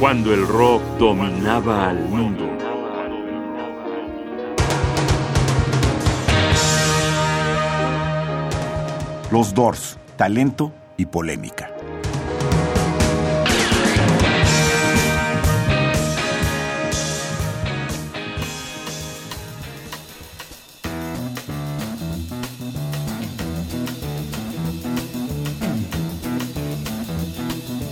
cuando el rock dominaba al mundo. Los Doors, talento y polémica.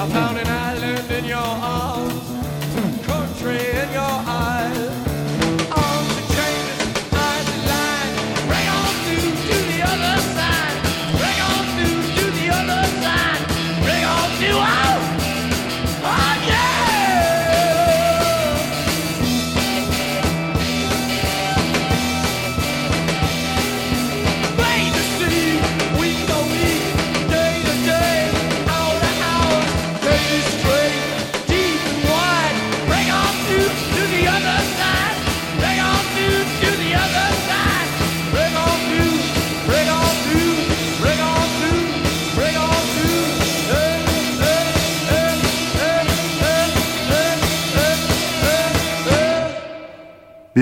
I found an island in your arms,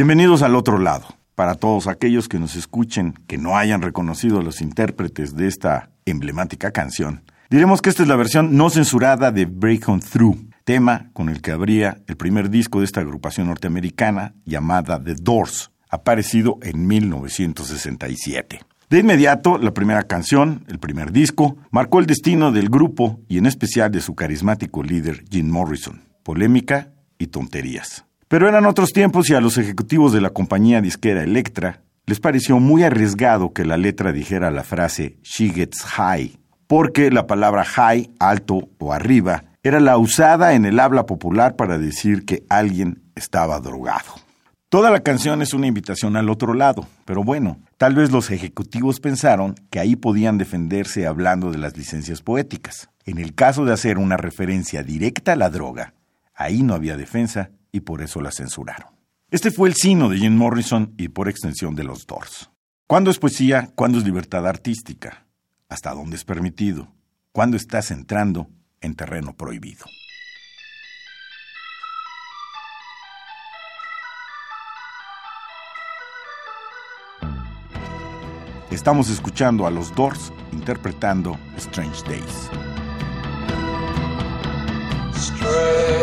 Bienvenidos al otro lado. Para todos aquellos que nos escuchen que no hayan reconocido a los intérpretes de esta emblemática canción, diremos que esta es la versión no censurada de Break On Through, tema con el que abría el primer disco de esta agrupación norteamericana llamada The Doors, aparecido en 1967. De inmediato, la primera canción, el primer disco, marcó el destino del grupo y en especial de su carismático líder Jim Morrison. Polémica y tonterías. Pero eran otros tiempos y a los ejecutivos de la compañía disquera Electra les pareció muy arriesgado que la letra dijera la frase She gets high, porque la palabra high, alto o arriba, era la usada en el habla popular para decir que alguien estaba drogado. Toda la canción es una invitación al otro lado, pero bueno, tal vez los ejecutivos pensaron que ahí podían defenderse hablando de las licencias poéticas. En el caso de hacer una referencia directa a la droga, ahí no había defensa y por eso la censuraron. Este fue el sino de Jim Morrison y por extensión de los Doors. ¿Cuándo es poesía? ¿Cuándo es libertad artística? ¿Hasta dónde es permitido? ¿Cuándo estás entrando en terreno prohibido? Estamos escuchando a los Doors interpretando Strange Days. Strange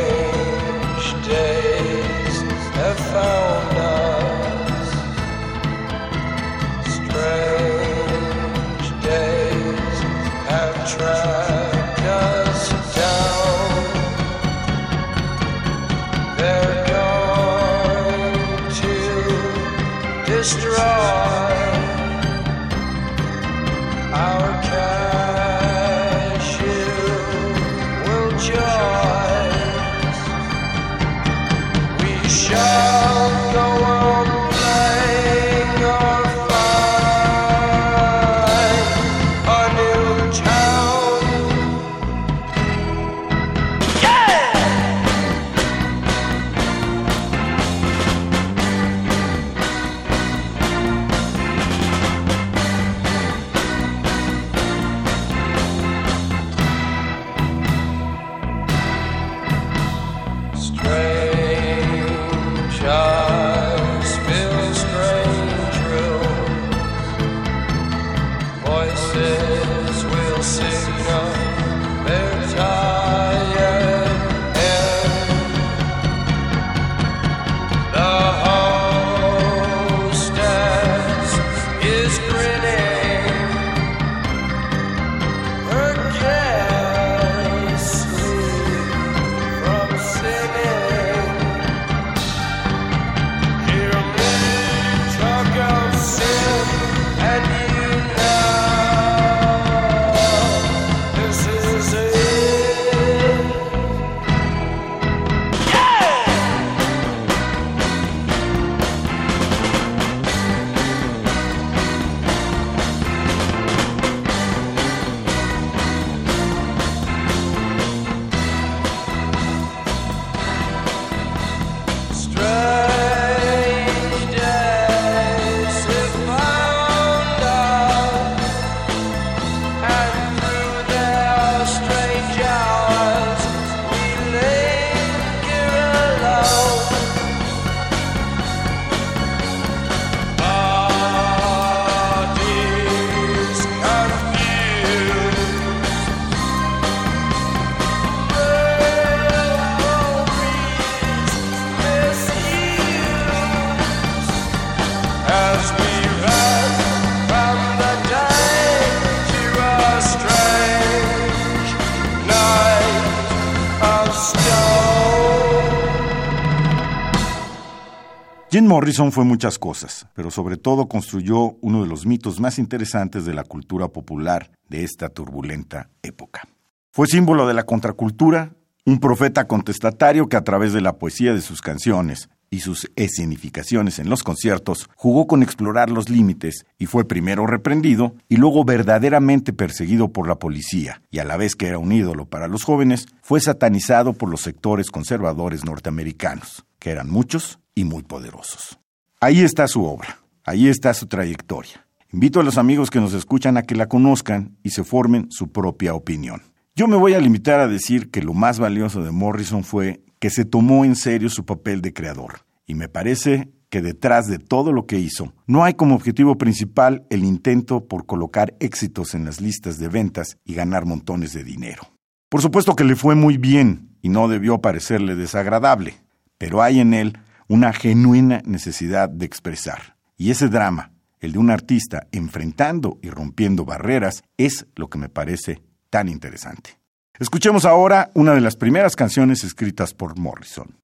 Jim Morrison fue muchas cosas, pero sobre todo construyó uno de los mitos más interesantes de la cultura popular de esta turbulenta época. Fue símbolo de la contracultura, un profeta contestatario que a través de la poesía de sus canciones y sus escenificaciones en los conciertos jugó con explorar los límites y fue primero reprendido y luego verdaderamente perseguido por la policía y a la vez que era un ídolo para los jóvenes, fue satanizado por los sectores conservadores norteamericanos, que eran muchos y muy poderosos. Ahí está su obra, ahí está su trayectoria. Invito a los amigos que nos escuchan a que la conozcan y se formen su propia opinión. Yo me voy a limitar a decir que lo más valioso de Morrison fue que se tomó en serio su papel de creador. Y me parece que detrás de todo lo que hizo, no hay como objetivo principal el intento por colocar éxitos en las listas de ventas y ganar montones de dinero. Por supuesto que le fue muy bien y no debió parecerle desagradable, pero hay en él una genuina necesidad de expresar. Y ese drama, el de un artista enfrentando y rompiendo barreras, es lo que me parece tan interesante. Escuchemos ahora una de las primeras canciones escritas por Morrison.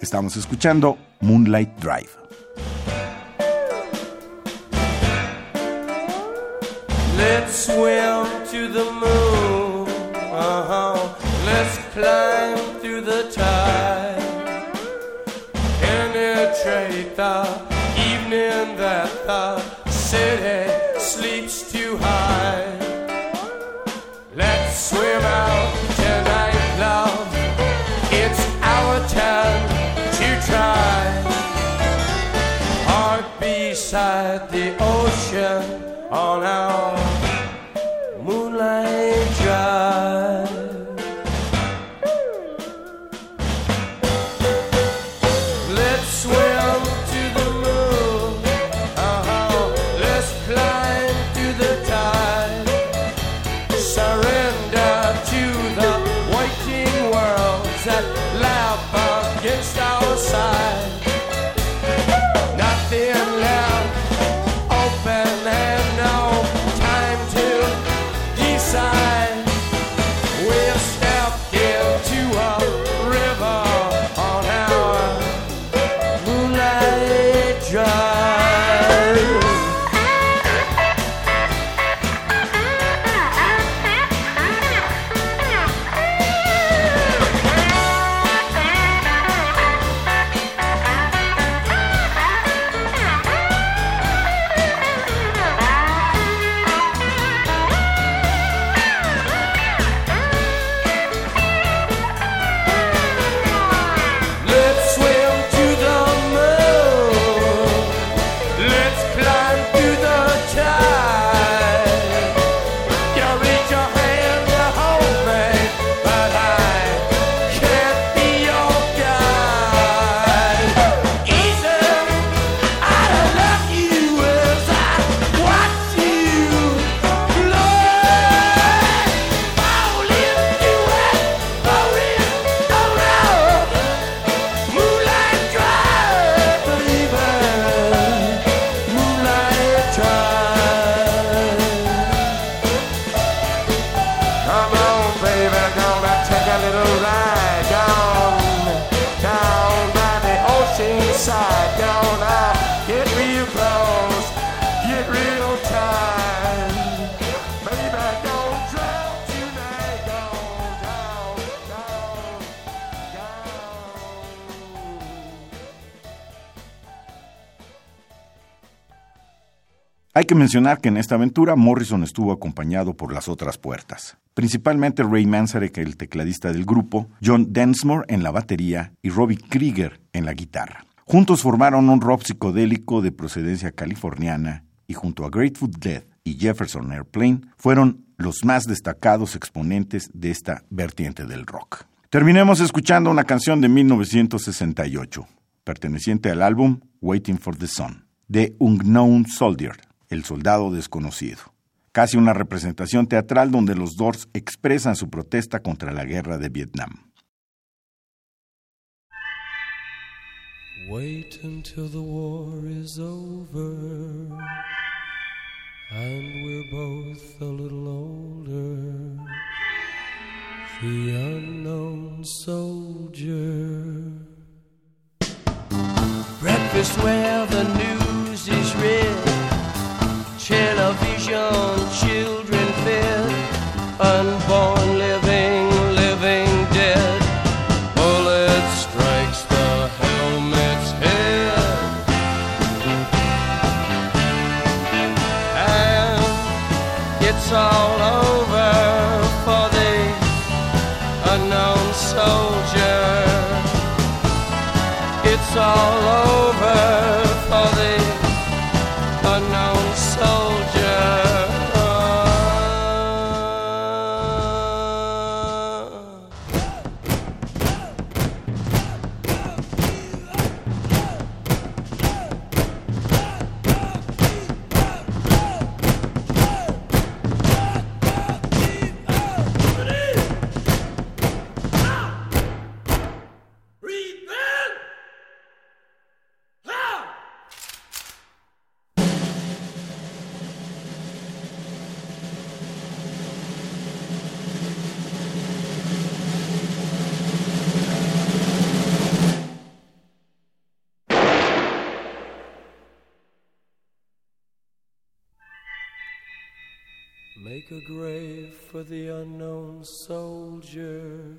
Estamos escuchando Moonlight Drive. Let's swim to the moon. Uh-huh. Let's climb through the tide. Hay que mencionar que en esta aventura Morrison estuvo acompañado por las otras puertas, principalmente Ray Manzarek, el tecladista del grupo, John Densmore en la batería y Robbie Krieger en la guitarra. Juntos formaron un rock psicodélico de procedencia californiana y junto a Grateful Dead y Jefferson Airplane fueron los más destacados exponentes de esta vertiente del rock. Terminemos escuchando una canción de 1968, perteneciente al álbum Waiting for the Sun, de Unknown Soldier, el soldado desconocido. Casi una representación teatral donde los Doors expresan su protesta contra la guerra de Vietnam. Wait until the war is over and we're both a little older. The unknown soldier. Breakfast where all over Make a grave for the unknown soldier,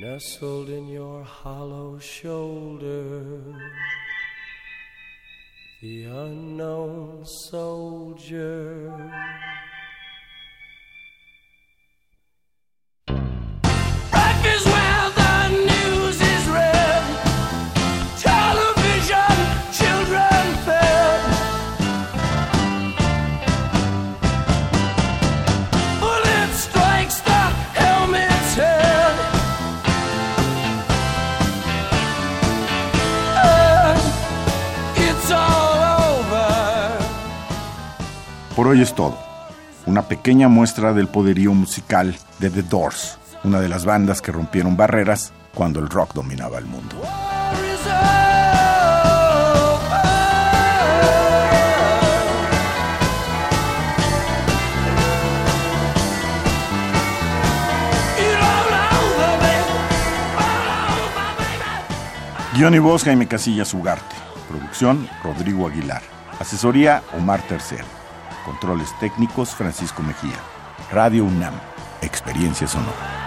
nestled in your hollow shoulder. The unknown soldier. Hoy es todo. Una pequeña muestra del poderío musical de The Doors, una de las bandas que rompieron barreras cuando el rock dominaba el mundo. Guión y voz Jaime Casillas Ugarte. Producción Rodrigo Aguilar. Asesoría Omar Tercero. Controles técnicos Francisco Mejía. Radio UNAM. Experiencia sonora.